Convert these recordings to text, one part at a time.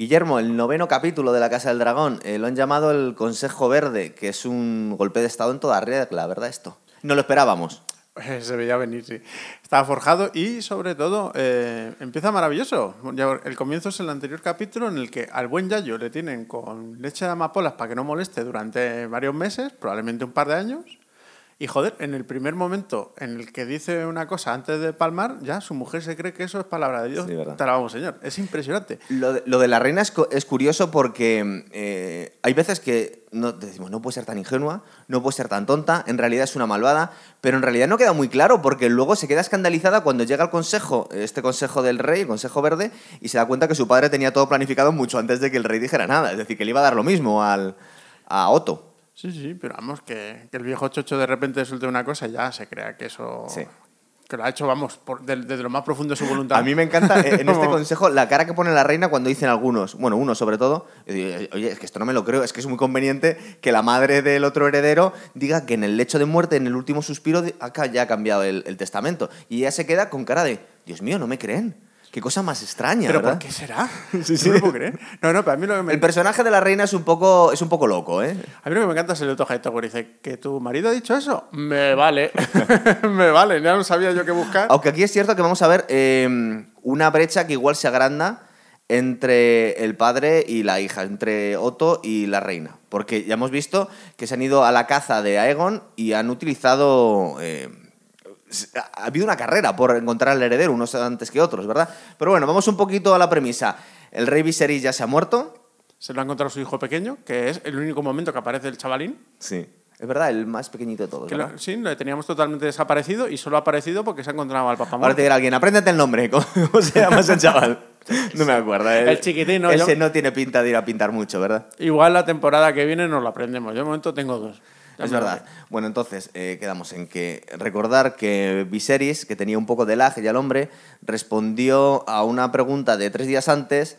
Guillermo, el noveno capítulo de La Casa del Dragón eh, lo han llamado el Consejo Verde, que es un golpe de estado en toda regla, ¿verdad? Esto. No lo esperábamos. Se veía venir, sí. Estaba forjado y, sobre todo, eh, empieza maravilloso. El comienzo es el anterior capítulo en el que al buen Yayo le tienen con leche de amapolas para que no moleste durante varios meses, probablemente un par de años. Y joder, en el primer momento en el que dice una cosa antes de palmar, ya su mujer se cree que eso es palabra de Dios. Sí. Te la vamos, señor. Es impresionante. Lo de, lo de la reina es, es curioso porque eh, hay veces que no, decimos, no puede ser tan ingenua, no puede ser tan tonta, en realidad es una malvada, pero en realidad no queda muy claro porque luego se queda escandalizada cuando llega al consejo, este consejo del rey, el consejo verde, y se da cuenta que su padre tenía todo planificado mucho antes de que el rey dijera nada, es decir, que le iba a dar lo mismo al, a Otto. Sí, sí, pero vamos, que, que el viejo chocho de repente suelte una cosa y ya se crea que eso. Sí. Que lo ha hecho, vamos, por- de- desde lo más profundo de su voluntad. A mí me encanta eh, en este consejo la cara que pone la reina cuando dicen algunos, bueno, uno sobre todo, oye, es que esto no me lo creo, es que es muy conveniente que la madre del otro heredero diga que en el lecho de muerte, en el último suspiro, acá ya ha cambiado el, el testamento. Y ella se queda con cara de, Dios mío, no me creen. Qué cosa más extraña, ¿Pero ¿verdad? por qué será? Sí, sí. No puedo creer. No, no, pero a mí lo que me, El personaje de la reina es un poco, es un poco loco, ¿eh? a mí lo que me encanta es el otro Hightower. Dice, ¿que tu marido ha dicho eso? Me vale. me vale. Ya no sabía yo qué buscar. Aunque aquí es cierto que vamos a ver eh, una brecha que igual se agranda entre el padre y la hija, entre Otto y la reina. Porque ya hemos visto que se han ido a la caza de Aegon y han utilizado... eh, ha habido una carrera por encontrar al heredero, unos antes que otros, ¿verdad? Pero bueno, vamos un poquito a la premisa. El rey Viserys ya se ha muerto. Se lo ha encontrado su hijo pequeño, que es el único momento que aparece el chavalín. Sí. Es verdad, el más pequeñito de todos. Que lo- sí, lo teníamos totalmente desaparecido y solo ha aparecido porque se ha encontrado al papá Ahora te dirá alguien, apréndete el nombre. ¿Cómo se llama ese chaval? No me acuerdo. El chiquitín, ¿no? Ese Yo- no tiene pinta de ir a pintar mucho, ¿verdad? Igual la temporada que viene nos lo aprendemos. Yo de momento tengo dos. Es verdad. Bueno, entonces eh, quedamos en que recordar que Viserys, que tenía un poco de lag ya el hombre, respondió a una pregunta de tres días antes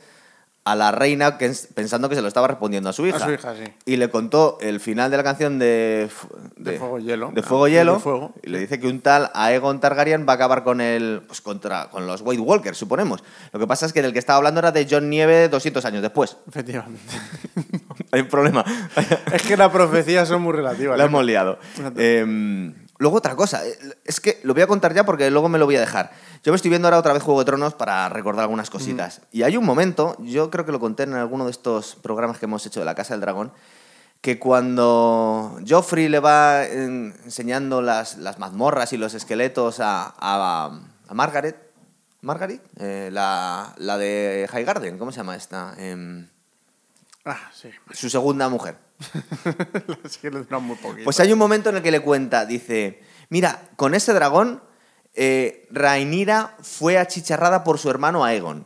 a la reina pensando que se lo estaba respondiendo a su hija. su hija, sí. Y le contó el final de la canción de... De Fuego y Hielo. De Fuego y Ah, Hielo. de Fuego. Y le dice que un tal Aegon Targaryen va a acabar con el... Pues contra, con los White Walkers, suponemos. Lo que pasa es que del que estaba hablando era de John Nieve 200 años después. Efectivamente. Hay un problema. es que las profecías son muy relativas. La ¿eh? hemos liado. Eh, luego otra cosa, eh, es que lo voy a contar ya porque luego me lo voy a dejar. Yo me estoy viendo ahora otra vez Juego de Tronos para recordar algunas cositas. Y hay un momento, yo creo que lo conté en alguno de estos programas que hemos hecho de la Casa del Dragón, que cuando Joffrey le va en- enseñando las, las mazmorras y los esqueletos a, a, a Margaret, Margaret, Eh, la, la de Highgarden, ¿cómo se llama esta? Em, Ah, sí. su segunda mujer. Muy poquito. Pues hay un momento en el que le cuenta, dice, mira, con ese dragón, eh, Rhaenyra fue achicharrada por su hermano Aegon.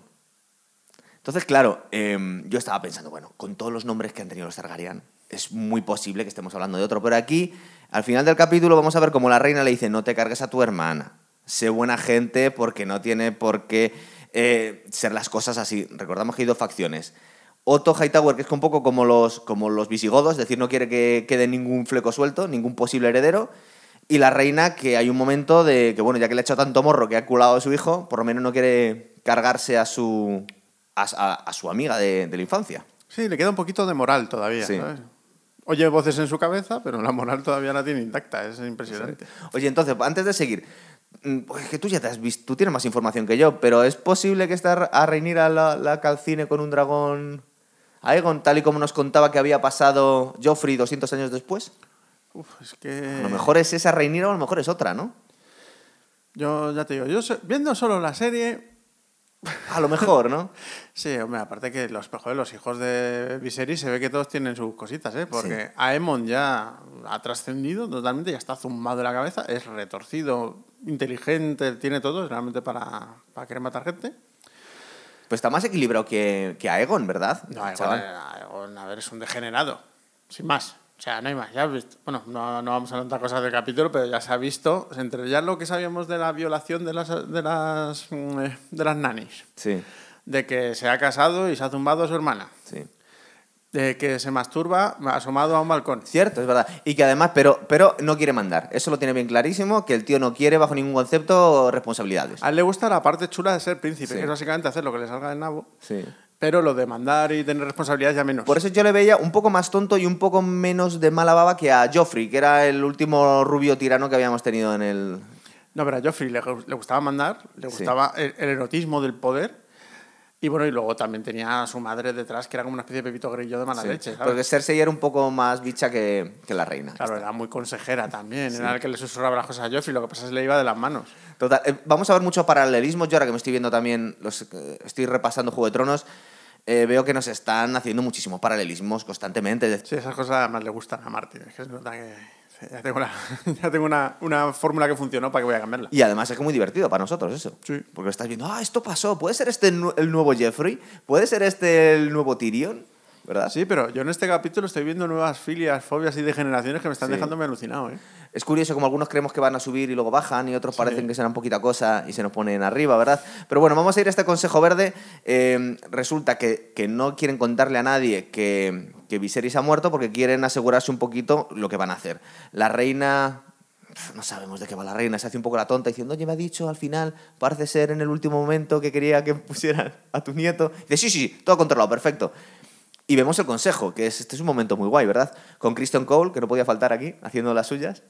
Entonces, claro, em, yo estaba pensando, bueno, con todos los nombres que han tenido los Targaryen, es muy posible que estemos hablando de otro, pero aquí, al final del capítulo, vamos a ver cómo la reina le dice, no te cargues a tu hermana, sé buena gente porque no tiene por qué eh, ser las cosas así. Recordamos que hay dos facciones. Otto Hightower, que es un poco como los, como los visigodos, es decir, no quiere que quede ningún fleco suelto, ningún posible heredero. Y la reina, que hay un momento de que, bueno, ya que le ha hecho tanto morro que ha culado a su hijo, por lo menos no quiere cargarse a su, a, a- a su amiga de, de la infancia. Sí, le queda un poquito de moral todavía. Sí. ¿sabes? Oye voces en su cabeza, pero la moral todavía la tiene intacta. Es impresionante. Oye, entonces, antes de seguir, mm, pues que tú ya te has visto, tú tienes más información que yo, pero ¿es posible que esta a Rhaenyra la, la calcine con un dragón Aegon, tal y como nos contaba que había pasado Joffrey 200 años después? Uf, es que. A lo mejor es esa Rhaenyra o a lo mejor es otra, ¿no? Yo ya te digo, yo viendo solo la serie. A lo mejor, ¿no? Sí, hombre, aparte que los, joder, los hijos de Viserys se ve que todos tienen sus cositas, ¿eh? Porque Aemon ya ha trascendido totalmente, ya está zumbado de la cabeza, es retorcido, inteligente, tiene todo, es realmente para, para querer matar gente. Pues está más equilibrado que, que Aegon, ¿verdad? No, Aegon, Aegon, a ver, es un degenerado, sin más. O sea, no hay más, ya has visto. Bueno, no, no vamos a contar cosas del capítulo, pero ya se ha visto, entre ya lo que sabíamos de la violación de las, de las, mm, eh, de las nanis, Sí, de que se ha casado y se ha zumbado a su hermana, sí. De que se masturba asomado a un balcón. Cierto, es verdad. Y que además, pero, pero no quiere mandar. Eso lo tiene bien clarísimo, que el tío no quiere bajo ningún concepto responsabilidades. A él le gusta la parte chula de ser príncipe, Sí. que es básicamente hacer lo que le salga del nabo. Sí. Pero lo de mandar y tener responsabilidades ya menos. Por eso yo le veía un poco más tonto y un poco menos de mala baba que a Joffrey, que era el último rubio tirano que habíamos tenido en el... No, pero a Joffrey le, le gustaba mandar, le Sí. gustaba el, el erotismo del poder. Y bueno, y luego también tenía a su madre detrás, que era como una especie de pepito grillo de mala Sí, leche. ¿sabes? Porque Cersei era un poco más bicha que, que la reina. Claro, era muy consejera también. Era el que le susurraba las cosas a Joffrey. Lo que pasa es que le iba de las manos. Total, eh, vamos a ver mucho paralelismo. Yo ahora que me estoy viendo también, los, eh, estoy repasando Juego de Tronos, eh, veo que nos están haciendo muchísimos paralelismos constantemente. Sí, esas cosas además le gustan a Martin. Es que se nota que sí, ya tengo, una, ya tengo una, una fórmula que funcionó para que voy a cambiarla. Y además es que muy divertido para nosotros eso. Sí. Porque estás viendo, ah, esto pasó, puede ser este el nu- el nuevo Jeffrey, puede ser este el nuevo Tyrion, ¿verdad? Sí, pero yo en este capítulo estoy viendo nuevas filias, fobias y degeneraciones que me están Sí. dejándome alucinado. ¿eh? Es curioso como algunos creemos que van a subir y luego bajan y otros parecen que serán poquita cosa y se nos ponen arriba, ¿verdad? Pero bueno, vamos a ir a este consejo verde. Eh, resulta que, que no quieren contarle a nadie que, que Viserys ha muerto porque quieren asegurarse un poquito lo que van a hacer. La reina... No sabemos de qué va la reina, se hace un poco la tonta diciendo, oye, me ha dicho al final, parece ser en el último momento que quería que pusieran a tu nieto. Dice, sí, sí, sí, todo controlado, perfecto. Y vemos el consejo, que es, este es un momento muy guay, ¿verdad? Con Christian Cole, que no podía faltar aquí, haciendo las suyas.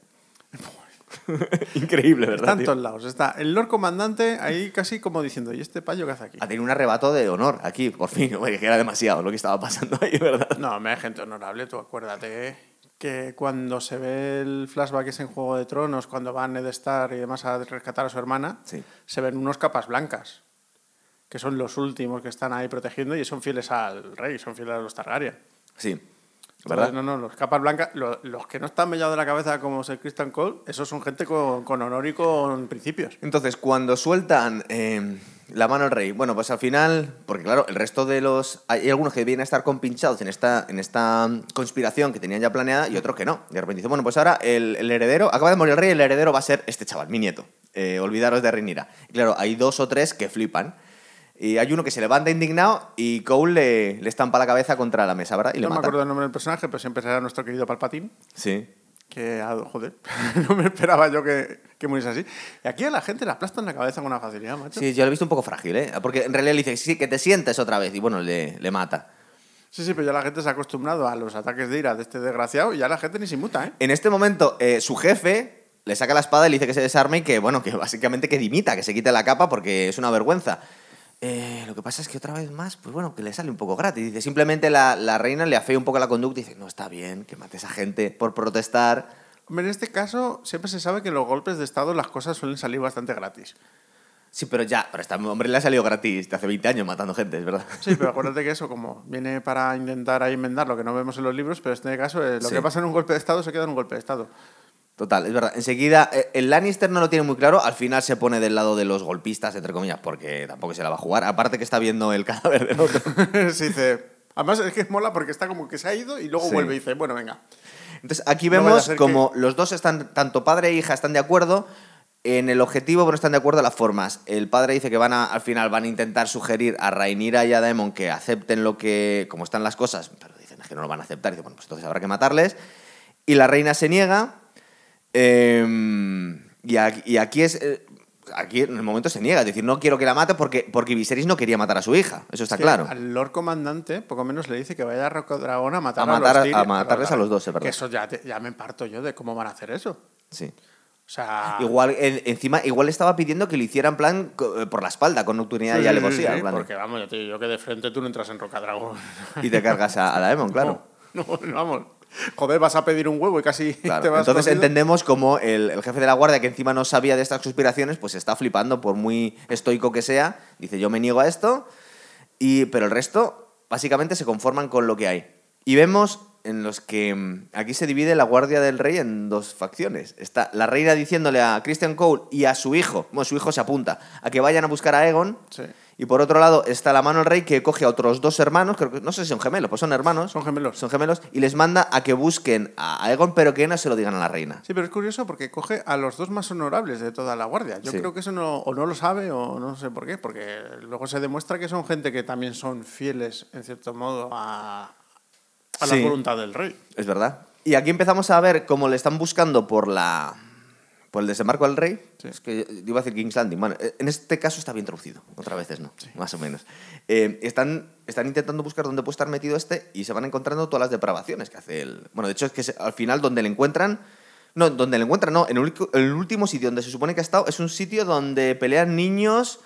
Increíble, Está ¿verdad? en tío? todos lados. Está el Lord Comandante ahí casi como diciendo, ¿y este payo qué hace aquí? Ha tenido un arrebato de honor aquí, por fin. Que era demasiado lo que estaba pasando ahí, ¿verdad? No, me gente honorable. Tú acuérdate que cuando se ve el flashback ese en Juego de Tronos, cuando va Ned Stark y demás a rescatar a su hermana, Sí. se ven unos capas blancas, que son los últimos que están ahí protegiendo y son fieles al rey, son fieles a los Targaryen. Sí, no, no, los capas blancas, lo- los, que no están mellados de la cabeza como Sir Christian Cole, esos son gente con, con honor y con principios. Entonces, cuando sueltan eh, la mano al rey, bueno, pues al final, porque claro, el resto de los. Hay algunos que vienen a estar compinchados en esta, en esta conspiración que tenían ya planeada y otros que no. De repente dice, bueno, pues ahora el, el heredero, acaba de morir el rey, el heredero va a ser este chaval, mi nieto. Eh, olvidaros de. Y claro, hay dos o tres que flipan. Y hay uno que se levanta indignado y Cole le, le estampa la cabeza contra la mesa, ¿verdad? Y le no me mata. acuerdo del nombre del personaje, pero siempre será nuestro querido Palpatine. Sí. Que, ah, joder, no me esperaba yo que, que muriese así. Y aquí a la gente le aplastan la cabeza con una facilidad, macho. Sí, yo lo he visto un poco frágil, ¿eh? Porque en realidad le dice, sí, que te sientes otra vez. Y bueno, le, le mata. Sí, sí, pero ya la gente se ha acostumbrado a los ataques de ira de este desgraciado y ya la gente ni se inmuta, ¿eh? En este momento, eh, su jefe le saca la espada y le dice que se desarme y que, bueno, que básicamente que dimita, que se quite la capa porque es una vergüenza. Eh, lo que pasa es que otra vez más, pues bueno, que le sale un poco gratis. Dice, simplemente la, la reina le afea un poco la conducta y dice, no está bien que mate a esa gente por protestar. Hombre, en este caso siempre se sabe que en los golpes de Estado las cosas suelen salir bastante gratis. Sí, pero ya, pero a este hombre le ha salido gratis de hace 20 años matando gente, es verdad. Sí, pero acuérdate que eso como viene para intentar ahí enmendar lo que no vemos en los libros, pero en este caso eh, lo Sí. que pasa en un golpe de Estado se queda en un golpe de Estado. Total, es verdad. Enseguida, eh, el Lannister no lo tiene muy claro, al final se pone del lado de los golpistas, entre comillas, porque tampoco se la va a jugar. Aparte que está viendo el cadáver del otro. se dice... Además es que mola porque está como que se ha ido y luego Sí. vuelve y dice, bueno, venga. Entonces aquí No vemos como los dos están, tanto padre e hija están de acuerdo en el objetivo, pero están de acuerdo en las formas. El padre dice que van a, al final van a intentar sugerir a Rhaenyra y a Daemon que acepten lo que, como están las cosas, pero dicen es que no lo van a aceptar. Y dice, bueno, pues entonces habrá que matarles. Y la reina se niega. Eh, y, aquí, y aquí es... eh, Aquí en el momento se niega, es decir, no quiero que la mate porque, porque Viserys no quería matar a su hija, eso está claro. Al Lord Comandante, poco menos le dice que vaya a Rocodragón a matar A a, matar a- los Tyrion. a matarles a los dos, verdad. Que eso ya, te- ya me parto yo de cómo van a hacer eso. Sí. O sea... Igual, en- encima, igual estaba pidiendo que lo hiciera en plan eh, por la espalda, con nocturnidad Sí, y sí, alevosía. sí, porque vamos, yo, te yo que de frente tú no entras en Rocadragón. y te cargas a, a Daemon, claro. No, no, vamos. Joder, vas a pedir un huevo y casi Claro. te vas Entonces entendemos como el, el jefe de la guardia, que encima no sabía de estas conspiraciones, pues está flipando, por muy estoico que sea. Dice, yo me niego a esto, y, pero el resto básicamente se conforman con lo que hay. Y vemos en los que mm, aquí se divide la guardia del rey en dos facciones. Está la reina diciéndole a Christian Cole y a su hijo, bueno, su hijo se apunta, a que vayan a buscar a Egon. Sí. Y por otro lado está la mano del rey que coge a otros dos hermanos, creo que no sé si son gemelos, pues son hermanos. Son gemelos. Son gemelos y les manda a que busquen a Aegon, pero que no se lo digan a la reina. Sí, pero es curioso porque coge a los dos más honorables de toda la guardia. Yo Sí. creo que eso no, o no lo sabe o no sé por qué, porque luego se demuestra que son gente que también son fieles, en cierto modo, a, a Sí. la voluntad del rey. Es verdad. Y aquí empezamos a ver cómo le están buscando por la por el desembarco del rey. Es que iba a decir King's Landing. Bueno, en este caso está bien traducido. Otras veces no, más o menos. Eh, están, están intentando buscar dónde puede estar metido este y se van encontrando todas las depravaciones que hace el. Bueno, de hecho, es que al final donde le encuentran. No, donde le encuentran, no. En el último sitio donde se supone que ha estado es un sitio donde pelean niños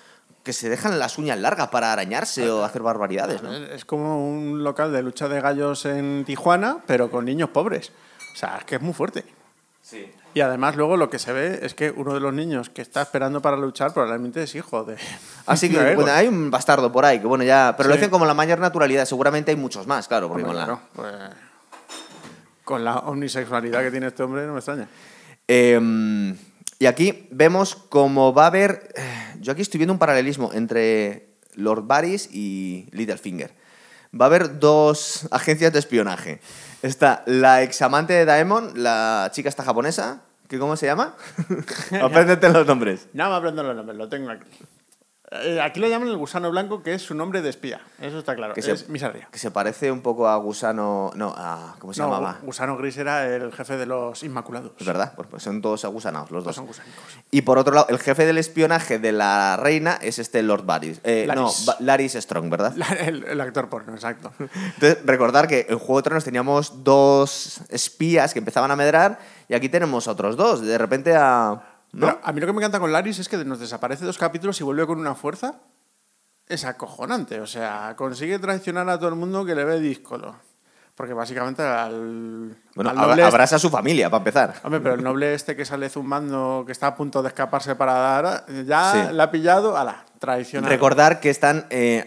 que se dejan las uñas largas para arañarse o hacer barbaridades, ¿no? Es como un local de lucha de gallos en Tijuana, pero con niños pobres. O sea, es que es muy fuerte. Sí. Y además luego lo que se ve es que uno de los niños que está esperando para luchar probablemente es hijo de... Así que de Aegon. bueno, hay un bastardo por ahí, que bueno, ya. Pero lo dicen como la mayor naturalidad. Seguramente hay muchos más, claro, porque Hombre, con la. claro, pues, con la omnisexualidad que tiene este hombre no me extraña. Eh, y aquí vemos cómo va a haber. eh, Yo aquí estoy viendo un paralelismo entre Lord Varys y Littlefinger. Va a haber dos agencias de espionaje. Está la examante de Daemon, la chica esta japonesa, que ¿cómo se llama? Apréndete los nombres. Ya me aprendo los nombres, lo tengo aquí. Eh, aquí lo llaman el gusano blanco, que es su nombre de espía. Eso está claro. Que se- es Misarria. Que se parece un poco a Gusano. No, a. ¿Cómo se No, llamaba? Gusano Gris era el jefe de los Inmaculados. Es verdad, pues, pues son todos agusanados los dos. Son gusanicos. Y por otro lado, el jefe del espionaje de la reina es este Lord Varys. Eh, no, Larys. Ba- Larys Strong, ¿verdad? La- el, el actor porno, exacto. Entonces, recordar que en Juego de Tronos teníamos dos espías que empezaban a medrar y aquí tenemos otros dos. De repente a... ¿no? Pero a mí lo que me encanta con Laris es que nos desaparece dos capítulos y vuelve con una fuerza. Es acojonante. O sea, consigue traicionar a todo el mundo que le ve díscolo. Porque básicamente al. bueno, al noble este- abrasa a su familia, para empezar. Hombre, pero el noble este que sale zumbando, que está a punto de escaparse para dar, ya Sí. la ha pillado, a la traicionado. Recordar que están... eh,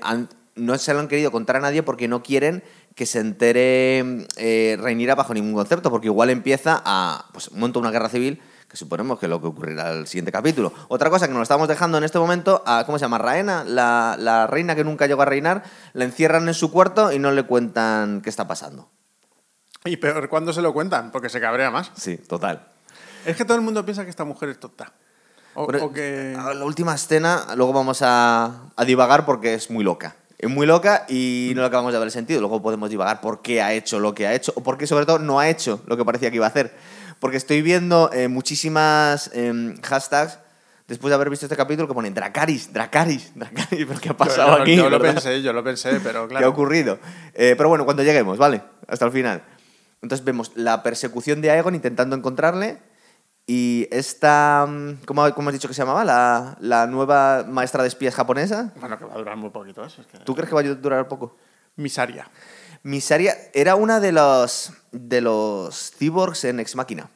no se lo han querido contar a nadie porque no quieren que se entere eh, Rhaenyra bajo ningún concepto, porque igual empieza a... Pues monta una guerra civil que suponemos que es lo que ocurrirá el siguiente capítulo. Otra cosa que nos estamos dejando en este momento, a, ¿cómo se llama? Raena, la, la reina que nunca llegó a reinar, la encierran en su cuarto y no le cuentan qué está pasando. Y peor cuando se lo cuentan, porque se cabrea más. Sí, total. Es que todo el mundo piensa que esta mujer es tonta. O, Pero, o que. La última escena, luego vamos a, a divagar porque es muy loca. Es muy loca y no le acabamos de ver el sentido. Luego podemos divagar por qué ha hecho lo que ha hecho o por qué, sobre todo, no ha hecho lo que parecía que iba a hacer. Porque estoy viendo eh, muchísimas em, hashtags después de haber visto este capítulo que ponen Dracaris, Dracaris, Dracaris. ¿Pero qué ha pasado yo, yo- aquí? Yo lo verdad? pensé, yo lo pensé, pero ¿Qué ha claro. ocurrido? Eh, pero bueno, cuando lleguemos, ¿vale? Hasta el final. Entonces vemos la persecución de Aegon intentando encontrarle y esta... mm, ¿Cómo, cómo has dicho que se llamaba? La, la nueva maestra de espías japonesa. Bueno, que va a durar muy poquito eso. Es que... ¿Tú crees que va a durar poco? Misaria. Misaria era una de los, de los cyborgs en Ex Machina.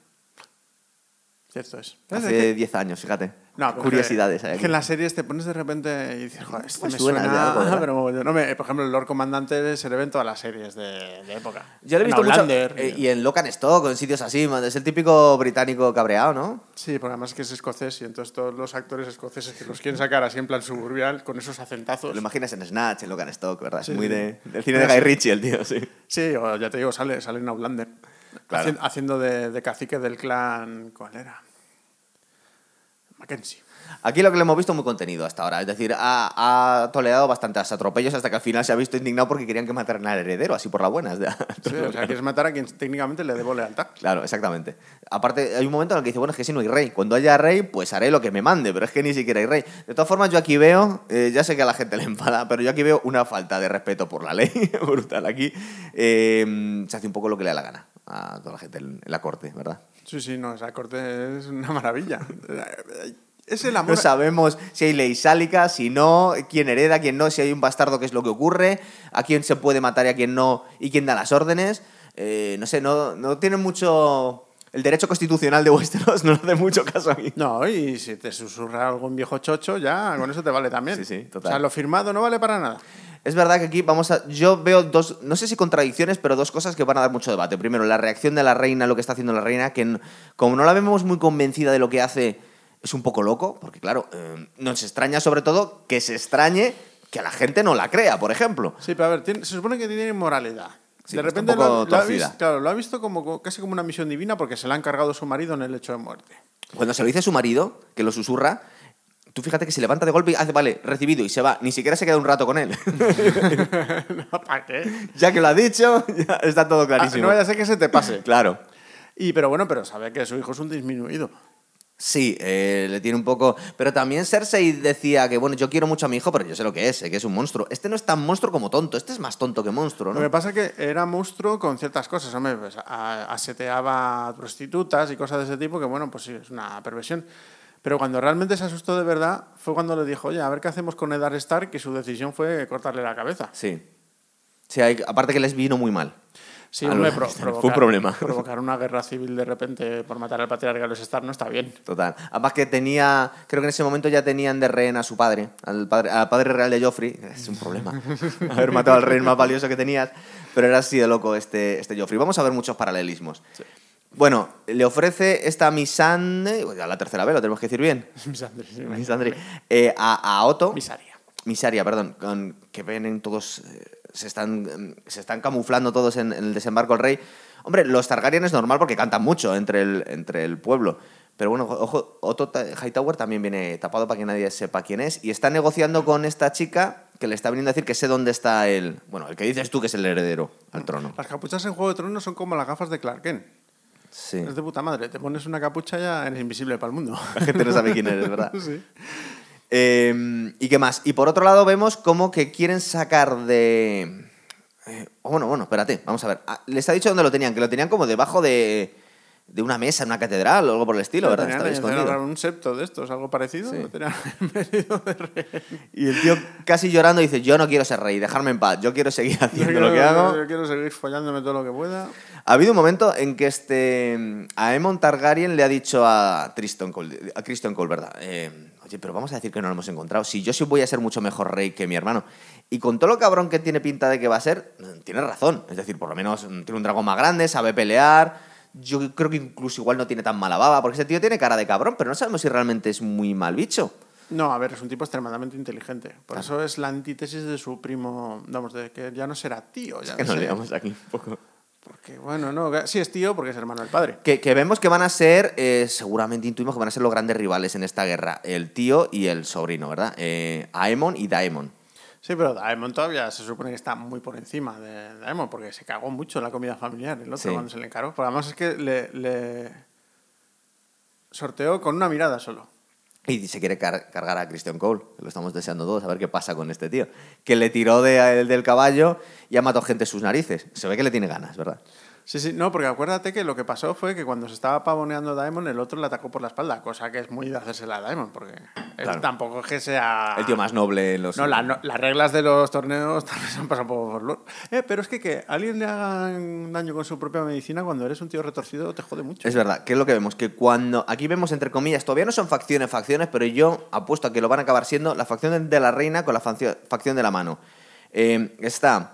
Cierto es. Hace 10 años, fíjate. No, Curiosidades es que en las series te pones de repente y dices, joder, esto Me me suena suena. algo, mogollón. no me, por ejemplo, el Lord Comandante se le ve en todas las series de, de época. Yo lo he En visto mucho. Outlander, eh, y en Locan Stock, en sitios así. man, Es el típico británico cabreado, ¿no? Sí, porque además es que es escocés y entonces todos los actores escoceses que los quieren sacar así en plan suburbial con esos acentazos. Lo imaginas en Snatch, en Locan Stock, ¿verdad? Sí, es muy de, del cine de Guy Ritchie, el tío, sí. Sí, o ya te digo, sale, sale en Outlander. Claro. Haciendo de, de cacique del clan. ¿Cuál era? Mackenzie. Aquí lo que le hemos visto muy contenido hasta ahora. Es decir, ha, ha tolerado bastantes atropellos hasta que al final se ha visto indignado porque querían que mataran al heredero, así por la buena. Sí, o sea, quieres matar a quien técnicamente le debo lealtad. Claro, exactamente. Aparte, hay un momento en el que dice, bueno, es que si no hay rey. Cuando haya rey, pues haré lo que me mande, pero es que ni siquiera hay rey. De todas formas, yo aquí veo, eh, ya sé que a la gente le enfada, pero yo aquí veo una falta de respeto por la ley brutal. Aquí eh, se hace un poco lo que le da la gana a toda la gente en, en la corte, ¿verdad? Sí, sí, no, esa corte es una maravilla. Es el amor. No sabemos si hay ley sálica, si no, quién hereda, quién no, si hay un bastardo, qué es lo que ocurre, a quién se puede matar y a quién no, y quién da las órdenes. Eh, no sé, no, no tiene mucho... El derecho constitucional de Westeros no hace mucho caso a mí. No, y si te susurra algún viejo chocho, ya con eso te vale también. Sí, sí, total. O sea, lo firmado no vale para nada. Es verdad que aquí vamos a. Yo veo dos, no sé si contradicciones, pero dos cosas que van a dar mucho debate. Primero, la reacción de la reina, lo que está haciendo la reina, que como no la vemos muy convencida de lo que hace, es un poco loco, porque claro, eh, nos extraña sobre todo que se extrañe que a la gente no la crea, por ejemplo. Sí, pero a ver, tiene- se supone que tiene moralidad. Sí, de repente lo, lo ha visto, claro, lo ha visto como, co- casi como una misión divina porque se la ha encargado su marido en el hecho de muerte. Cuando se lo dice su marido, que lo susurra, tú fíjate que se levanta de golpe y hace, vale, recibido, y se va. Ni siquiera se queda un rato con él. No, ¿Para qué? ya que lo ha dicho, ya está todo Ah, clarísimo. no vaya a ser que se te pase. Claro. Y, pero bueno, pero sabe que su hijo es un disminuido. Sí, eh, le tiene un poco. Pero también Cersei decía que, bueno, yo quiero mucho a mi hijo, pero yo sé lo que es, sé que es un monstruo. Este no es tan monstruo como tonto, este es más tonto que monstruo, Lo que ¿no? pasa es que era monstruo con ciertas cosas, hombre, pues, aseteaba a prostitutas y cosas de ese tipo, que bueno, pues sí, es una perversión. Pero cuando realmente se asustó de verdad fue cuando le dijo, oye, a ver qué hacemos con Eddard Stark, y su decisión fue cortarle la cabeza. Sí. Sí, hay- aparte que les vino muy mal. Sí, hombre, pro- provocar, Fue un problema. provocar una guerra civil de repente por matar al patriarca de los Stark no está bien. Total. Además que tenía, creo que en ese momento ya tenían de rehén a su padre, al padre, al padre real de Joffrey. Es un problema haber matado al rey más valioso que tenías, pero era así de loco este, este Joffrey. Vamos a ver muchos paralelismos. Bueno, le ofrece esta Misande, ya la tercera vez, lo tenemos que decir bien, Misandri, sí, Misandri, eh, a, a Otto. Misaria. Misaria, perdón, con- que ven en todos, eh, se están, em, se están camuflando todos en, en el desembarco del rey. Hombre, los Targaryen es normal porque cantan mucho entre el, entre el pueblo. Pero bueno, ojo, Otto Hightower también viene tapado para que nadie sepa quién es. Y está negociando con esta chica que le está viniendo a decir que sé dónde está el... Bueno, el que dices tú que es el heredero al trono. Las capuchas en Juego de Tronos son como las gafas de Clark Kent. Sí. Es de puta madre. Te pones una capucha ya eres invisible para el mundo. La gente no sabe quién eres, ¿verdad? sí. Eh, ¿Y qué más? Y por otro lado vemos como que quieren sacar de... eh, bueno, bueno, espérate, vamos a ver. Ah, Les ha dicho dónde lo tenían, que lo tenían como debajo de, de una mesa en una catedral o algo por el estilo, ¿verdad? Tenían- Estaba escondido. un septo de estos, algo parecido. Sí. Y el tío casi llorando dice, yo no quiero ser rey, dejarme en paz, yo quiero seguir haciendo quiero, lo que hago. yo quiero seguir follándome todo lo que pueda. Ha habido un momento en que este a Aemon Targaryen le ha dicho a Tristan Cole, a Cole, ¿verdad? Eh, Oye, pero vamos a decir que no lo hemos encontrado. Si yo sí voy a ser mucho mejor rey que mi hermano. Y con todo lo cabrón que tiene pinta de que va a ser, mm, tiene razón. Es decir, por lo menos mm, tiene un dragón más grande, sabe pelear. Yo creo que incluso igual no tiene tan mala baba, porque ese tío tiene cara de cabrón, pero no sabemos si realmente es muy mal bicho. No, a ver, es un tipo extremadamente inteligente. Por eso es la antítesis de su primo, vamos, de que ya no será tío. Ya Que no nos liamos aquí un poco. Porque, bueno, no, sí es tío porque es hermano del padre. Que, que vemos que van a ser, eh, seguramente intuimos que van a ser los grandes rivales en esta guerra. El tío y el sobrino, ¿verdad? Eh, Aemon y Daemon. Sí, pero Daemon todavía se supone que está muy por encima de Daemon porque se cagó mucho en la comida familiar, el otro Sí. cuando se le encaró. Pero además es que le, le sorteó con una mirada solo. Y se quiere car- cargar a Christian Cole, que lo estamos deseando todos, a ver qué pasa con este tío. Que le tiró de- del caballo y ha matado gente en sus narices. Se ve que le tiene ganas, ¿verdad? Sí, sí, no, porque acuérdate que lo que pasó fue que cuando se estaba pavoneando Daemon, el otro le atacó por la espalda, cosa que es muy de hacérsela a Daemon, porque él tampoco es que sea... El tío más noble en los... No, la- no, las reglas de los torneos también se han pasado por. Eh, pero es que que alguien le haga daño con su propia medicina cuando eres un tío retorcido te jode mucho. Es verdad, ¿qué es lo que vemos? Que cuando. Aquí vemos, entre comillas, todavía no son facciones, facciones, pero yo apuesto a que lo van a acabar siendo la facción de la reina con la facción de la mano. Eh, está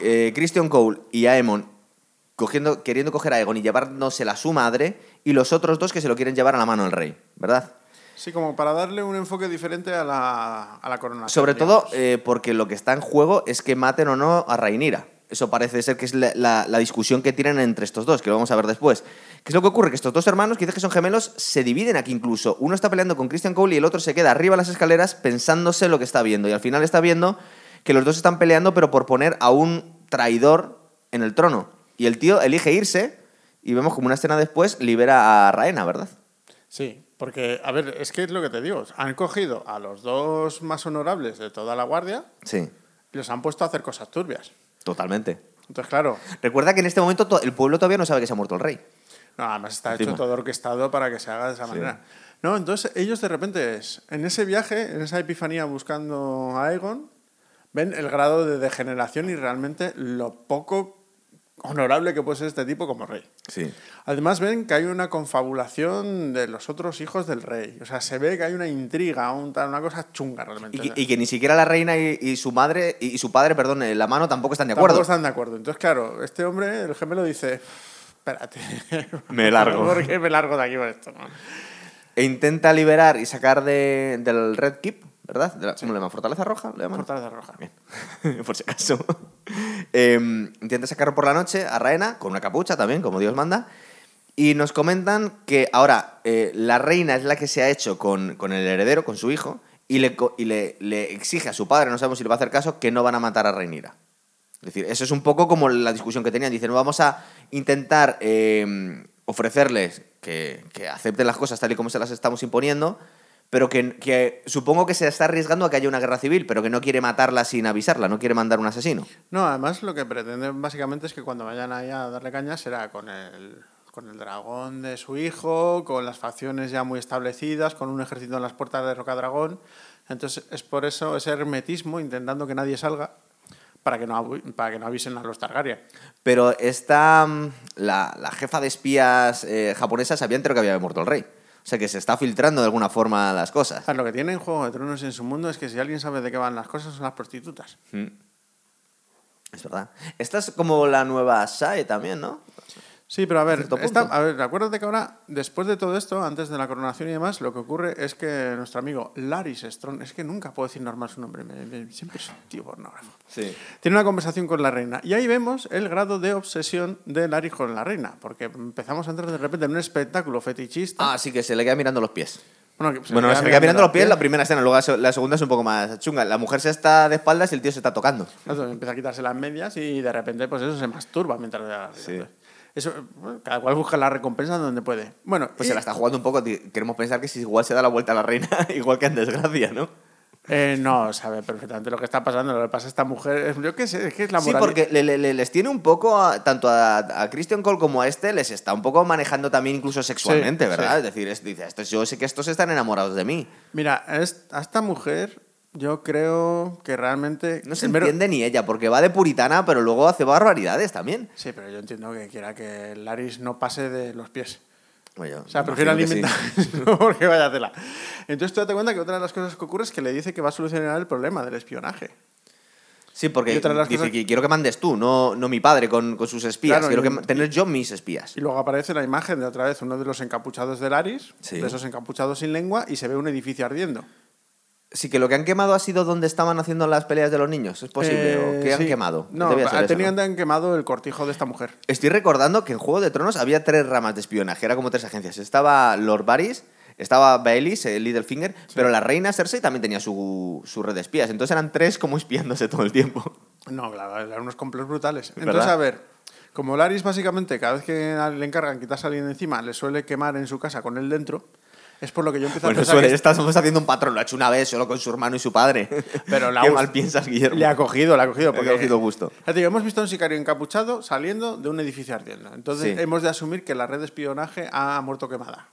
eh, Christian Cole y Aemon cogiendo, queriendo coger a Aegon y llevándosela a su madre, y los otros dos que se lo quieren llevar a la mano al rey, ¿verdad? Sí, como para darle un enfoque diferente a la, a la coronación. Sobre todo digamos. eh, porque lo que está en juego es que maten o no a Rhaenyra. Eso parece ser que es la, la- la discusión que tienen entre estos dos, que lo vamos a ver después. ¿Qué es lo que ocurre? Que estos dos hermanos, que dices que son gemelos, se dividen aquí incluso. Uno está peleando con Christian Cole y el otro se queda arriba de las escaleras pensándose lo que está viendo. Y al final está viendo que los dos están peleando, pero por poner a un traidor en el trono. Y el tío elige irse y vemos como una escena después libera a Raena, ¿verdad? Sí, porque, a ver, es que es lo que te digo. Han cogido a los dos más honorables de toda la guardia Sí, y los han puesto a hacer cosas turbias. totalmente. Entonces, claro, Recuerda que en este momento to- el pueblo todavía no sabe que se ha muerto el rey. no, además está Encima. hecho todo orquestado para que se haga de esa manera. No, entonces ellos de repente, en ese viaje, en esa epifanía buscando a Aegon, ven el grado de degeneración y realmente lo poco honorable que puede ser este tipo como rey. Sí. Además ven que hay una confabulación de los otros hijos del rey. O sea, se ve que hay una intriga, un tal- una cosa chunga realmente. Y, que- y que ni siquiera la reina y, y su madre, y, su padre, perdón, la mano tampoco están de acuerdo. Tampoco están de acuerdo. Entonces, claro, este hombre, el gemelo, dice, espérate. Me largo. ¿Por qué me largo de aquí por esto? no? E intenta liberar y sacar de- del Red Keep, ¿verdad? La- ¿Cómo le llaman? ¿Fortaleza Roja? ¿Le llaman? Fortaleza roja. Bien. por si acaso. Em, intenta sacarlo por la noche a Raena, con una capucha también, como Dios manda. Y nos comentan que ahora eh, la reina es la que se ha hecho con, con el heredero, con su hijo, y, le, y le, le exige a su padre, no sabemos si le va a hacer caso, que no van a matar a Reinira. Es decir, eso es un poco como la discusión que tenían. Dicen, vamos a intentar eh, ofrecerles que, que acepte las cosas tal y como se las estamos imponiendo, pero que, que supongo que se está arriesgando a que haya una guerra civil, pero que no quiere matarla sin avisarla, no quiere mandar un asesino. No, además lo que pretenden básicamente es que cuando vayan ahí a darle caña será con el, con el dragón de su hijo, con las facciones ya muy establecidas, con un ejército en las puertas de Rocadragón. Entonces es por eso ese hermetismo, intentando que nadie salga, para que no, para que no avisen a los Targaryen. Pero esta, mm, la, la jefa de espías eh, japonesa sabía entero que había muerto el rey. O sea que se está filtrando de alguna forma las cosas. Lo que tiene en Juego de Tronos en su mundo es que si alguien sabe de qué van las cosas son las prostitutas. Mm. Es verdad. Esta es como la nueva SAE también, ¿no? Sí, pero a ver, punto. a ver, acuérdate que ahora, después de todo esto, antes de la coronación y demás, lo que ocurre es que nuestro amigo Laris Strong, es que nunca puedo decir normal su nombre, me- me- siempre es un tío pornógrafo. Sí. Tiene una conversación con la reina. Y ahí vemos el grado de obsesión de Laris con la reina. Porque empezamos a entrar de repente en un espectáculo fetichista. Ah, sí, que se le queda mirando los pies. bueno, que bueno, se le queda mirando los pies la primera escena, luego la se- la segunda es un poco más chunga. La mujer se está de espaldas y el tío se está tocando. Claro, empieza a quitarse las medias y de repente, pues eso se masturba mientras. Sí. Eso, bueno, cada cual busca la recompensa donde puede. Bueno, Pues y- se la está jugando un poco. Queremos pensar que si igual se da la vuelta a la reina, igual que en desgracia, ¿no? eh, no sabe perfectamente lo que está pasando. Lo que pasa a esta mujer, yo qué sé, es que es la Sí, moral. porque le- le- le- les tiene un poco, a- tanto a, a Christian Cole como a este, les está un poco manejando también incluso sexualmente, Sí, ¿verdad? sí. Es decir, es- dice, estos, yo sé que estos están enamorados de mí. Mira, a esta mujer yo creo que realmente... No se entiende ni ella, porque va de puritana, pero luego hace barbaridades también. Sí, pero yo entiendo que quiera que Laris no pase de los pies. Oye, O sea, prefiero sí. alimentar no porque vaya tela. Entonces tú date cuenta que otra de las cosas que ocurre es que le dice que va a solucionar el problema del espionaje. Sí, porque dice cosas- que quiero que mandes tú, no, no mi padre con, con sus espías. Claro, quiero y- que tener yo mis espías. Y luego aparece la imagen de otra vez uno de los encapuchados de Laris, Sí. de esos encapuchados sin lengua, y se ve un edificio ardiendo. Sí, que lo que han quemado ha sido donde estaban haciendo las peleas de los niños. ¿Es posible? ¿O Eh, qué han sí. quemado? No, eso, tenían ¿no? han quemado el cortijo de esta mujer. Estoy recordando que en Juego de Tronos había tres ramas de espionaje, era como tres agencias. Estaba Lord Varys, estaba Baelish, el Littlefinger, pero la reina Cersei también tenía su, su red de espías. Entonces eran tres como espiándose todo el tiempo. No, claro, eran unos completos brutales. Entonces, ¿Verdad? a ver, como Laris básicamente cada vez que le encargan quitarse a alguien encima, le suele quemar en su casa con él dentro, es por lo que yo empiezo a Bueno, pensar suele, que estamos haciendo un patrón, lo ha hecho una vez solo con su hermano y su padre. Pero la Qué mal piensas, Guillermo. le ha cogido, le ha cogido. Le ha Porque, cogido gusto. Te digo, hemos visto a un sicario encapuchado saliendo de un edificio ardiendo. Entonces Sí. hemos de asumir que la red de espionaje ha muerto quemada.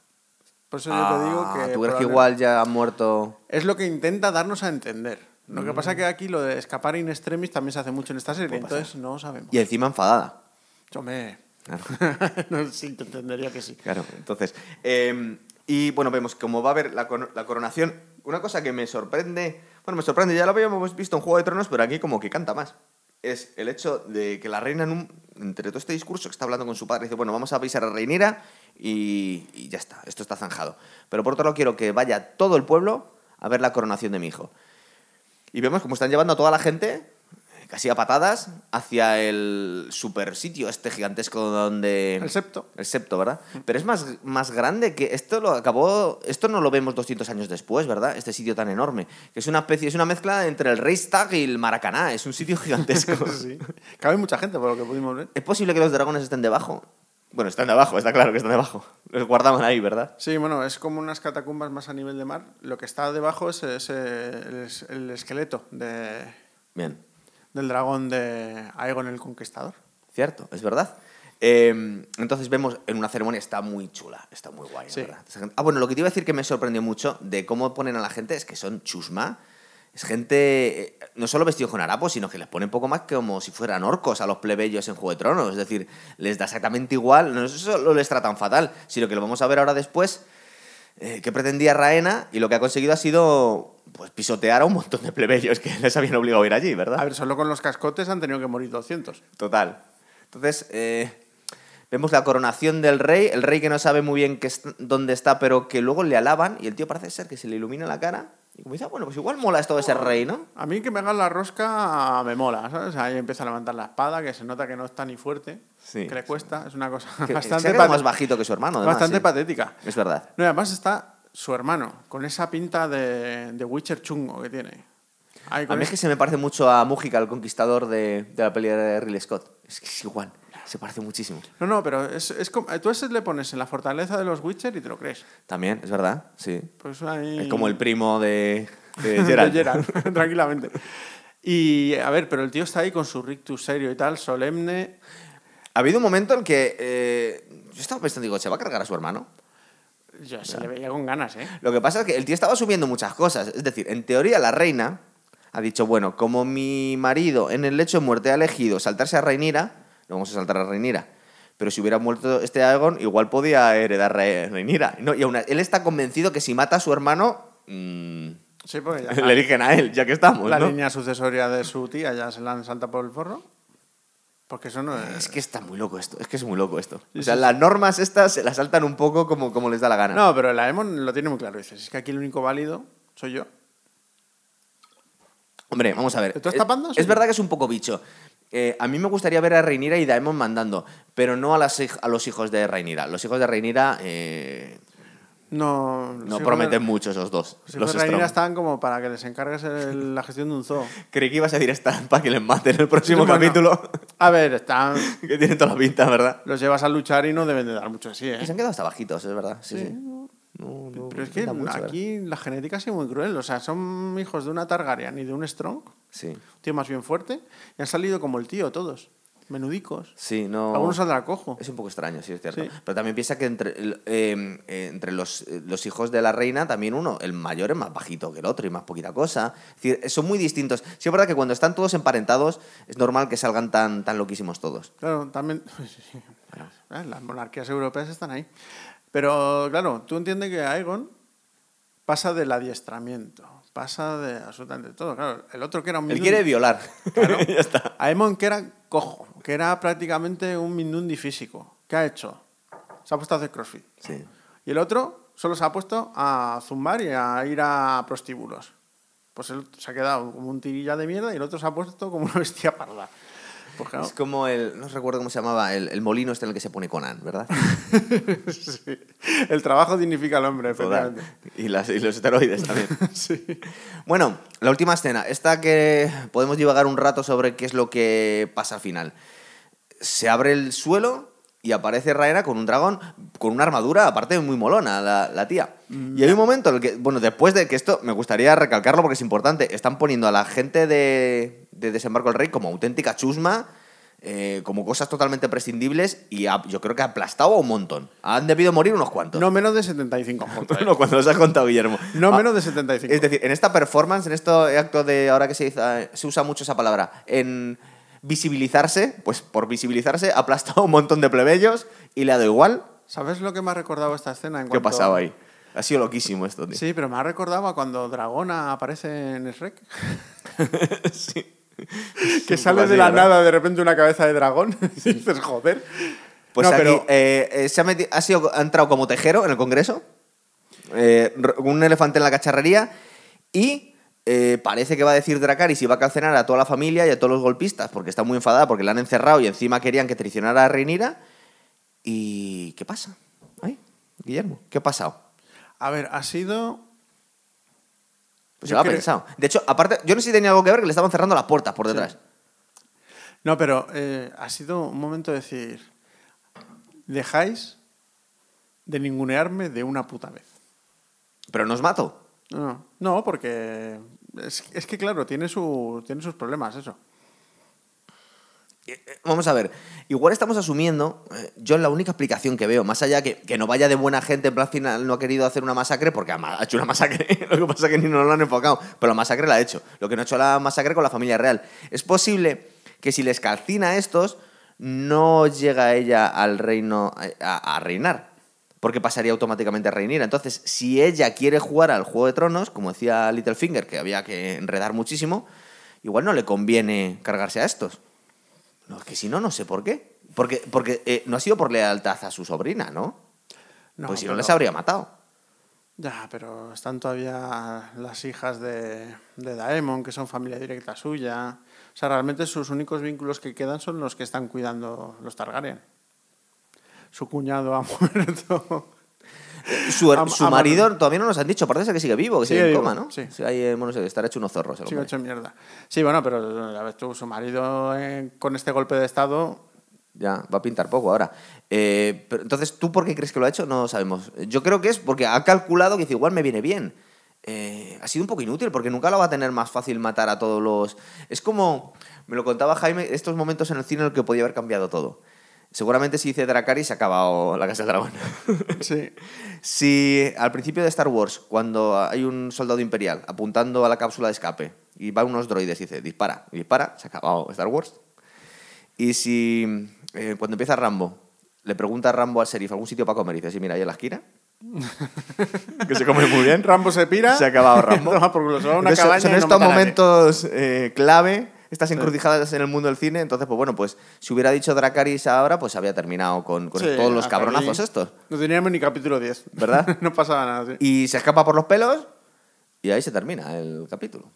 Por eso yo Ah, te digo que... ¿Tú crees que igual ya ha muerto? Es lo que intenta darnos a entender. Lo que pasa que aquí lo de escapar in extremis también se hace mucho en esta serie, entonces no sabemos. Y encima enfadada. Hombre, Claro. no, sí, te entendería que sí. Claro, entonces. eh, y bueno, vemos cómo va a haber la, la coronación. Una cosa que me sorprende. Bueno, me sorprende, ya lo habíamos visto en Juego de Tronos, pero aquí como que canta más. Es el hecho de que la reina, en un- entre todo este discurso que está hablando con su padre, dice: Bueno, vamos a avisar a Reinira y, y ya está, esto está zanjado. Pero por otro lado, quiero que vaya todo el pueblo a ver la coronación de mi hijo. Y vemos cómo están llevando a toda la gente, casi a patadas, hacia el super sitio este gigantesco donde... El septo. El septo, ¿verdad? Pero es más, más grande que esto lo acabó. Esto no lo vemos 200 años después, ¿verdad? Este sitio tan enorme. Que es una especie, es una mezcla entre el Reichstag y el Maracaná. Es un sitio gigantesco. Sí. Cabe mucha gente, por lo que pudimos ver. ¿Es posible que los dragones estén debajo? Bueno, están debajo, está claro que están debajo. Los guardaban ahí, ¿verdad? Sí, bueno, es como unas catacumbas más a nivel de mar. Lo que está debajo es, es- el esqueleto de, Bien, del dragón de Aegon el Conquistador. cierto, es verdad. Eh, entonces vemos en una ceremonia, está muy chula, está muy guay, Sí. ¿verdad? Ah, bueno, lo que te iba a decir que me sorprendió mucho de cómo ponen a la gente es que son chusma. Es gente, eh, no solo vestidos con harapos, sino que les ponen poco más que como si fueran orcos a los plebeyos en Juego de Tronos. Es decir, les da exactamente igual, no solo les tratan fatal, sino que lo vamos a ver ahora después, eh, que pretendía Raena y lo que ha conseguido ha sido pues pisotear a un montón de plebeyos que les habían obligado a ir allí, ¿verdad? A ver, solo con los cascotes han tenido que morir 200. Total. Entonces, eh, vemos la coronación del rey, el rey que no sabe muy bien qué est- dónde está, pero que luego le alaban y el tío parece ser que se le ilumina la cara. Y como dice, ah, bueno, pues igual mola esto de ser rey, ¿no? A mí que me hagan la rosca me mola, ¿sabes? Ahí empieza a levantar la espada, que se nota que no está ni fuerte, Sí. que le cuesta. Es una cosa Que bastante, más bajito que su hermano, además, bastante sí. patética. Es verdad. No, y además está su hermano, con esa pinta de, de Witcher chungo que tiene. Ahí A mí es que se me parece mucho a Mújica, el conquistador de, de la peli de Ridley Scott. Es que es igual. Se parece muchísimo. No, no, pero es, es como, tú a ese le pones en la fortaleza de los Witcher y te lo crees. También, es verdad, sí. Pues ahí... Es como el primo de, de de Geralt. Tranquilamente. Y, a ver, pero el tío está ahí con su rictus serio y tal, solemne. Ha habido un momento en que eh, yo estaba pensando, digo, ¿se va a cargar a su hermano? Ya se le veía con ganas, ¿eh? Lo que pasa es que el tío estaba asumiendo muchas cosas. Es decir, en teoría la reina ha dicho, bueno, como mi marido en el lecho de muerte ha elegido saltarse a Reinira, no vamos a saltar a Reinira. Pero si hubiera muerto este Aegon, igual podía heredar Re- Reinira. No, y aún él está convencido que si mata a su hermano, mm, Sí, porque ya le eligen a él, ya que estamos, la ¿no? línea sucesoria de su tía ya se la han saltado por el forro. Porque eso no es... Es que está muy loco esto, es que es muy loco esto. Sí, o sea, sí, las normas estas se las saltan un poco como, como les da la gana. No, pero el Aemon lo tiene muy claro. Dices, es que aquí el único válido soy yo. Hombre, vamos a ver. ¿Te estás Es- tapando? Es, Sí. verdad que es un poco bicho. Eh, a mí me gustaría ver a Reinira y Daemon mandando, pero no a, las, hij- a los hijos de Reinira. Los hijos de Reinira eh, No, no prometen de- mucho esos dos. Los Los Strong. están como para que les encargues el- la gestión de un zoo. Creí que ibas a decir esta para que les maten en el próximo Bueno, capítulo. A ver, están, que tienen toda la pinta, ¿verdad? los llevas a luchar y no deben de dar mucho así, Y ¿eh? se han quedado hasta bajitos, es verdad. Sí, Sí. sí. No, no, Pero es que aquí la genética ha sido muy cruel. O sea, son hijos de una Targaryen y de un Strong, Sí. un tío más bien fuerte, y han salido como el tío todos, menudicos. Sí, no. Algunos saldrá cojo. Es un poco extraño, sí, es cierto. Sí. Pero también piensa que entre, el- eh, eh, entre los, eh, los hijos de la reina, también uno, el mayor es más bajito que el otro y más poquita cosa. Es decir, son muy distintos. Sí, es verdad que cuando están todos emparentados, es normal que salgan tan, tan loquísimos todos. Claro, también. Eh, Las monarquías europeas están ahí. Pero claro, tú entiendes que Aegon pasa del adiestramiento, pasa de absolutamente todo. Claro, el otro que era un Él quiere violar. ya está. Aemon que era cojo, que era prácticamente un Mindundi físico. ¿Qué ha hecho? Se ha puesto a hacer crossfit. Sí. Y el otro solo se ha puesto a zumbar y a ir a prostíbulos. Pues él se ha quedado como un tirilla de mierda y el otro se ha puesto como una bestia parda. Es como el. No recuerdo cómo se llamaba, el, el molino este en el que se pone Conan, ¿verdad? sí. el trabajo dignifica al hombre, efectivamente. Y, las- y los esteroides también. Sí. Bueno, la última escena. Esta que podemos divagar un rato sobre qué es lo que pasa al final. Se abre el suelo y aparece Raena con un dragón, con una armadura, aparte muy molona, la, la tía. Y hay un momento en el que, bueno, después de que esto, me gustaría recalcarlo porque es importante, están poniendo a la gente de, de Desembarco del Rey como auténtica chusma, eh, como cosas totalmente prescindibles y ha- yo creo que ha aplastado a un montón. Han debido morir unos cuantos. No menos de 75 puntos. ¿eh? Bueno, cuando los ha contado Guillermo. No Ah, menos de 75. es decir, en esta performance, en este acto de ahora que se, se usa mucho esa palabra, en visibilizarse, pues por visibilizarse ha aplastado un montón de plebeyos y le ha dado igual. ¿Sabes lo que me ha recordado esta escena? En ¿Qué cuanto- pasado ahí? Ha sido loquísimo esto, tío. Sí, pero me ha recordado a cuando Dragona aparece en Shrek. Sí. que sale poco de la nada de repente una cabeza de dragón. y dices, joder. Pues No, aquí pero- eh, eh, se ha, meti- ha, sido, ha entrado como tejero en el Congreso, eh, un elefante en la cacharrería y eh, parece que va a decir Dracarys y va a calcenar a toda la familia y a todos los golpistas porque está muy enfadada porque la han encerrado y encima querían que traicionara a Reinira. ¿Y qué pasa? Ay, Guillermo, ¿qué ha pasado? A ver, ha sido. Pues se lo ha creo- pensado. De hecho, aparte, yo no sé si tenía algo que ver que le estaban cerrando las puertas por detrás. No, pero eh, ha sido un momento de decir. Dejáis de ningunearme de una puta vez. Pero nos mato. No, no, porque. Es, es que, claro, tiene, su, tiene sus problemas, eso. Eh, Vamos a ver, igual estamos asumiendo, eh, yo la única explicación que veo, más allá que, que no vaya de buena gente, en plan final no ha querido hacer una masacre, porque ha hecho una masacre, lo que pasa es que ni nos lo han enfocado, pero la masacre la ha hecho, lo que no ha hecho la masacre con la familia real. Es posible que si les calcina a estos, no llega ella al reino eh, a, a reinar, porque pasaría automáticamente a reinir. Entonces, si ella quiere jugar al Juego de Tronos, como decía Littlefinger, que había que enredar muchísimo, igual no le conviene cargarse a estos. No, es que si no, no sé por qué. Porque, porque eh, no ha sido por lealtad a su sobrina, ¿no? No, pues si no pero- les habría matado. Ya, pero están todavía las hijas de, de Daemon, que son familia directa suya. O sea, realmente sus únicos vínculos que quedan son los que están cuidando los Targaryen. Su cuñado ha muerto. Su, marido todavía no nos han dicho, parece que sigue vivo, que sigue, Sigue en vivo, coma, ¿no? sí. eh, bueno, estará hecho unos zorros. el hecho mierda. Sí, bueno, pero a ver tú, su marido eh, con este golpe de estado Ya, va a pintar poco ahora. Eh, pero, entonces, ¿tú por qué crees que lo ha hecho? No sabemos. Yo creo que es porque ha calculado que dice, igual me viene bien. Eh, ha sido un poco inútil porque nunca lo va a tener más fácil matar a todos los... Es como, me lo contaba Jaime, estos momentos en el cine en los que podía haber cambiado todo. Seguramente si dice Dracarys se ha acabado la Casa del Dragón. Sí. Si al principio de Star Wars, cuando hay un soldado imperial apuntando a la cápsula de escape y va unos droides y dice dispara, y dispara, se ha acabado Star Wars. Y si eh, cuando empieza Rambo, le pregunta a Rambo al sheriff algún sitio para comer y dice, sí, mira, ahí en la esquina. que se come muy bien. Rambo se pira. Se ha acabado Rambo. Toma por culo, una Entonces, cabaña son estos momentos eh, clave, estas encrucijadas en el mundo del cine. Entonces, pues bueno, pues si hubiera dicho Dracarys ahora, pues había terminado con, con Sí, todos los cabronazos estos. No teníamos ni capítulo 10. ¿Verdad? no pasaba nada. sí. Y se escapa por los pelos y ahí se termina el capítulo.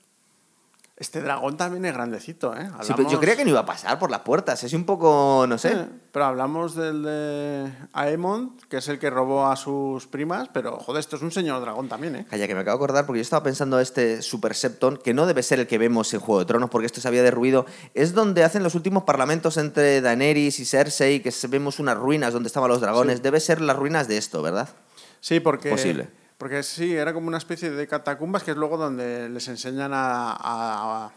Este dragón también es grandecito, ¿eh? Sí, pero yo creía que no iba a pasar por las puertas. Es un poco, no sé. Eh, pero hablamos del de Aemon, que es el que robó a sus primas, pero joder, esto es un señor dragón también, ¿eh? Calla, que me acabo de acordar porque yo estaba pensando este Super Septon, que no debe ser el que vemos en Juego de Tronos, porque esto se había derruido. Es donde hacen los últimos parlamentos entre Daenerys y Cersei, que vemos unas ruinas donde estaban los dragones. Debe ser las ruinas de esto, ¿verdad? Sí, porque. Posible. Porque sí, era como una especie de catacumbas que es luego donde les enseñan a, a,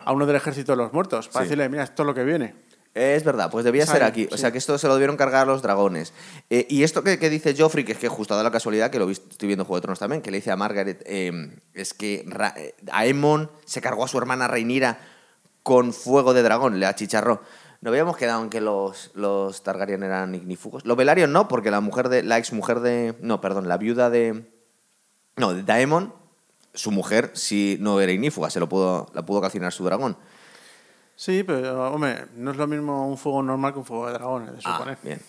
a uno del ejército de los muertos. Para Sí. decirle, mira, esto es lo que viene. Es verdad, pues debía ser aquí. O sea, que esto se lo debieron cargar los dragones. Eh, y esto que, que dice Joffrey, que es que justo dado la casualidad, que lo estoy viendo en Juego de Tronos también, que le dice a Margaret, eh, es que Ra- eh, Aemon se cargó a su hermana Reinira con fuego de dragón, le achicharró. No habíamos quedado en que los, los Targaryen eran ignífugos. Los Velaryon no, porque la mujer de. la ex mujer de. No, perdón, la viuda de. No, de Daemon, su mujer, sí no era ignífuga, se lo pudo, la pudo calcinar su dragón. Sí, pero, hombre, no es lo mismo un fuego normal que un fuego de dragones, de Ah, suponer. bien.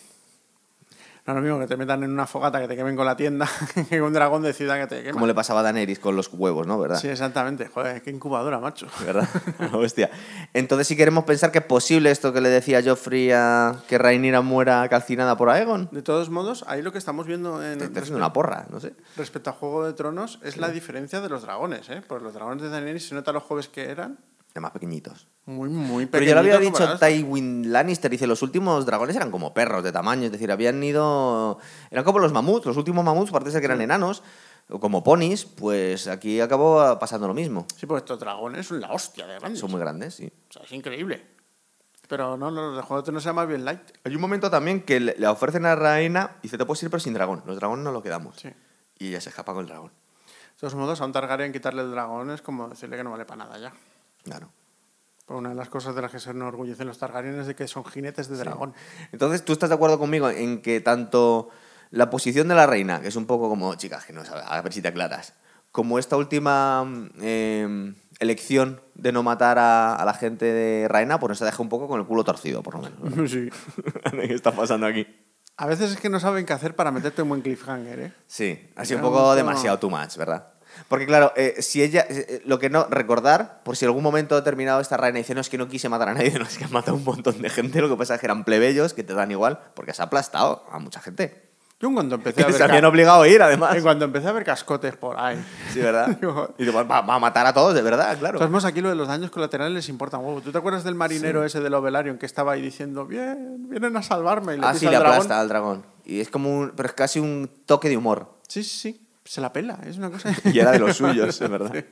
No es lo mismo que te metan en una fogata que te quemen con la tienda que un dragón de ciudad que te quema. Como le pasaba a Daenerys con los huevos, ¿no? ¿Verdad? Sí, exactamente. Joder, qué incubadora, macho. ¿Verdad? Hostia. Entonces, si queremos pensar que es posible esto que le decía Joffrey a que Rhaenyra muera calcinada por Aegon, De todos modos, ahí lo que estamos viendo en, te haciendo una porra, no sé. respecto a Juego de Tronos es la diferencia de los dragones, ¿eh? Porque los dragones de Daenerys se nota los jueves que eran De más pequeñitos. muy, muy pequeñitos. Pero yo lo había dicho Tywin Lannister, dice, los últimos dragones eran como perros de tamaño, es decir, habían ido... Eran como los mamuts, los últimos mamuts, aparte de ser que eran enanos, o como ponis, pues aquí acabó pasando lo mismo. Sí, pues estos dragones son la hostia de grandes. Son muy grandes, sí. O sea, es increíble. Pero no, no, los de Juego Tronos se llama bien light. Hay un momento también que le ofrecen a Reina y dice, te puedes ir pero sin dragón. Los dragones no lo quedamos. Sí. Y ella se escapa con el dragón. De todos modos, a un Targaryen quitarle el dragón es como decirle que no vale para nada ya. Claro. Pues una de las cosas de las que se enorgullecen los Targaryen es de que son jinetes de dragón. Entonces, ¿tú estás de acuerdo conmigo en que tanto la posición de la reina, que es un poco como, chicas, que no sabes, a ver si te aclaras, como esta última eh, elección de no matar a, a la gente de reina, pues nos ha dejado un poco con el culo torcido, por lo menos. Sí. ¿Qué está pasando aquí? A veces es que no saben qué hacer para meterte un buen cliffhanger, ¿eh? Sí, ha sido un Era poco un demasiado too much, ¿verdad? Porque claro, eh, si ella, eh, lo que no, recordar, por si en algún momento determinado esta reina dice, no, es que no quise matar a nadie, no, es que han matado a un montón de gente, lo que pasa es que eran plebeyos que te dan igual, porque has aplastado a mucha gente. Yo cuando empecé a ver... se habían obligado a ir, además. en cuando empecé a ver cascotes por ahí. Sí, ¿verdad? Digo, Y digo, va, va a matar a todos, de verdad, claro. modos, aquí lo de los daños colaterales les importa un huevo. ¿Tú te acuerdas del marinero ese de Velaryon que estaba ahí diciendo, bien, vienen a salvarme? Y le Ah, sí, le dragón? aplasta al dragón. Y es como un, pero es casi un toque de humor. Sí, sí, sí. Se la pela, es una cosa... Y era de los suyos, es verdad.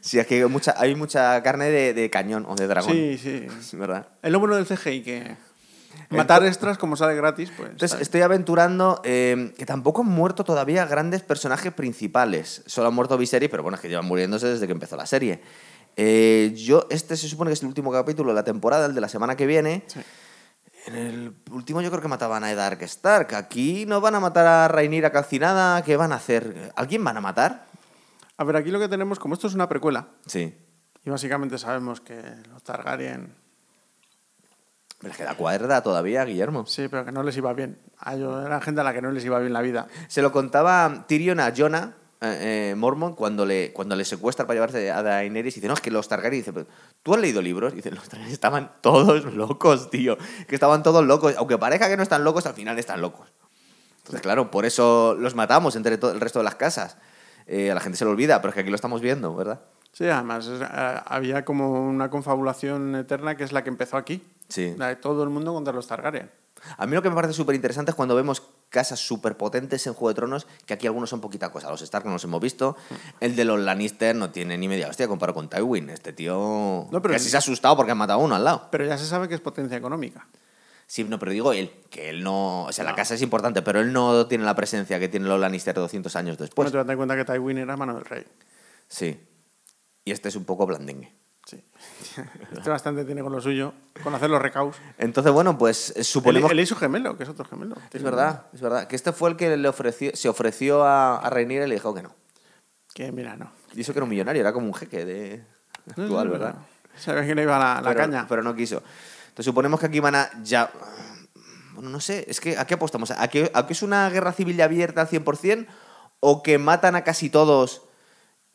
Sí, es que hay mucha, hay mucha carne de, de cañón o de dragón. Sí, sí. Es verdad. Es lo bueno del CGI, que matar extras como sale gratis, pues... Entonces, estoy aventurando eh, que tampoco han muerto todavía grandes personajes principales. Solo ha muerto Viserys, pero bueno, es que llevan muriéndose desde que empezó la serie. Eh, yo, este se supone que es el último capítulo de la temporada, el de la semana que viene. Sí. En el último yo creo que mataban a Eddard Stark. Aquí no van a matar a Rhaenyra calcinada. ¿Qué van a hacer? ¿Alguien van a matar? A ver, aquí lo que tenemos, como esto es una precuela, Sí. y básicamente sabemos que los Targaryen... Me les queda cuerda todavía, Guillermo. Sí, pero que no les iba bien. A ellos, era gente a la que no les iba bien la vida. Se lo contaba Tyrion a Jonah eh, Mormont cuando le, cuando le secuestra para llevarse a Daenerys y dice, no, es que los Targaryen, dice, "Pero, ¿tú has leído libros? Y dice, los Targaryen estaban todos locos, tío. Que estaban todos locos. Aunque parezca que no están locos, al final están locos. Entonces, claro, por eso los matamos entre todo el resto de las casas. Eh, a la gente se lo olvida, pero es que aquí lo estamos viendo, ¿verdad? Sí, además es- eh, había como una confabulación eterna que es la que empezó aquí. Sí. La de todo el mundo contra los Targaryen. A mí lo que me parece súper interesante es cuando vemos casas súper potentes en Juego de Tronos, que aquí algunos son poquita cosa. Los Stark no los hemos visto. El de los Lannister no tiene ni media hostia comparado con Tywin. Este tío No, pero casi el- se ha asustado porque ha matado a uno al lado. Pero ya se sabe que es potencia económica. Sí, no, pero digo él, que él no... O sea, la casa es importante, pero él no tiene la presencia que tienen los Lannister 200 años después. Bueno, te das cuenta que Tywin era mano del rey. Sí. Y este es un poco blandengue. Sí. Este bastante tiene con lo suyo, con hacer los recaus. Entonces, bueno, pues eh, Él, suponemos... él y su gemelo, que es otro gemelo. Es verdad, es verdad. Que este fue el que le ofreció, se ofreció a, a y le dijo que no. Que mira, no. Y eso que era un millonario, era como un jeque de No, actual, no, ¿verdad? no. Sabes que le iba la, la pero, caña. Pero no quiso. Entonces suponemos que aquí van a ya... Bueno, no sé, es que ¿a qué apostamos? ¿A que, a que es una guerra civil abierta al 100% o que matan a casi todos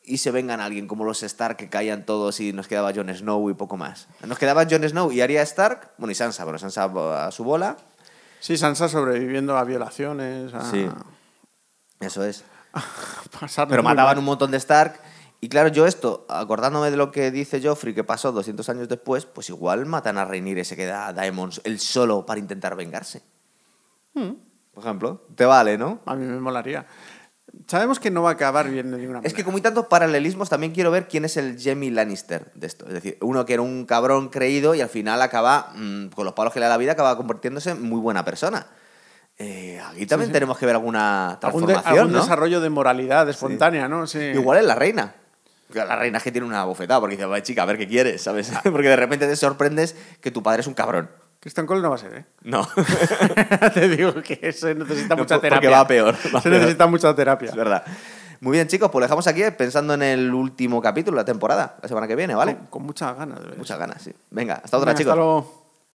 y se vengan a alguien como los Stark que caían todos y nos quedaba Jon Snow y poco más? Nos quedaba Jon Snow y Arya Stark, bueno, y Sansa, bueno, Sansa a su bola, Sí, Sansa sobreviviendo a violaciones, a Sí. eso es. Pero mataban mal. un montón de Stark. Y claro, yo esto, acordándome de lo que dice Joffrey, que pasó 200 años después, pues igual matan a Rhaenyra y se queda Daemon él solo para intentar vengarse. Mm. Por ejemplo, te vale, ¿no? A mí me molaría. Sabemos que no va a acabar bien de ninguna manera. Es que como hay tantos paralelismos, también quiero ver quién es el Jamie Lannister de esto. Es decir, uno que era un cabrón creído y al final acaba, mm, con los palos que le da la vida, acaba convirtiéndose en muy buena persona. Eh, aquí también sí. tenemos que ver alguna algún, de- transformación, algún ¿no? desarrollo de moralidad espontánea, ¿no? Sí. Igual es la reina. La reina es que tiene una bofetada porque dice, "Vaya, chica, a ver qué quieres, ¿sabes? Porque de repente te sorprendes que tu padre es un cabrón. Christian Cole no va a ser, ¿eh? No, Te digo que se necesita mucha Porque terapia. va peor, va se peor. necesita mucha terapia. es verdad. Muy bien, chicos, pues lo dejamos aquí pensando en el último capítulo la temporada, la semana que viene, ¿vale? Con, con muchas ganas de ver. Muchas ganas, sí. Venga, hasta otra, Venga, chicos. Hasta luego.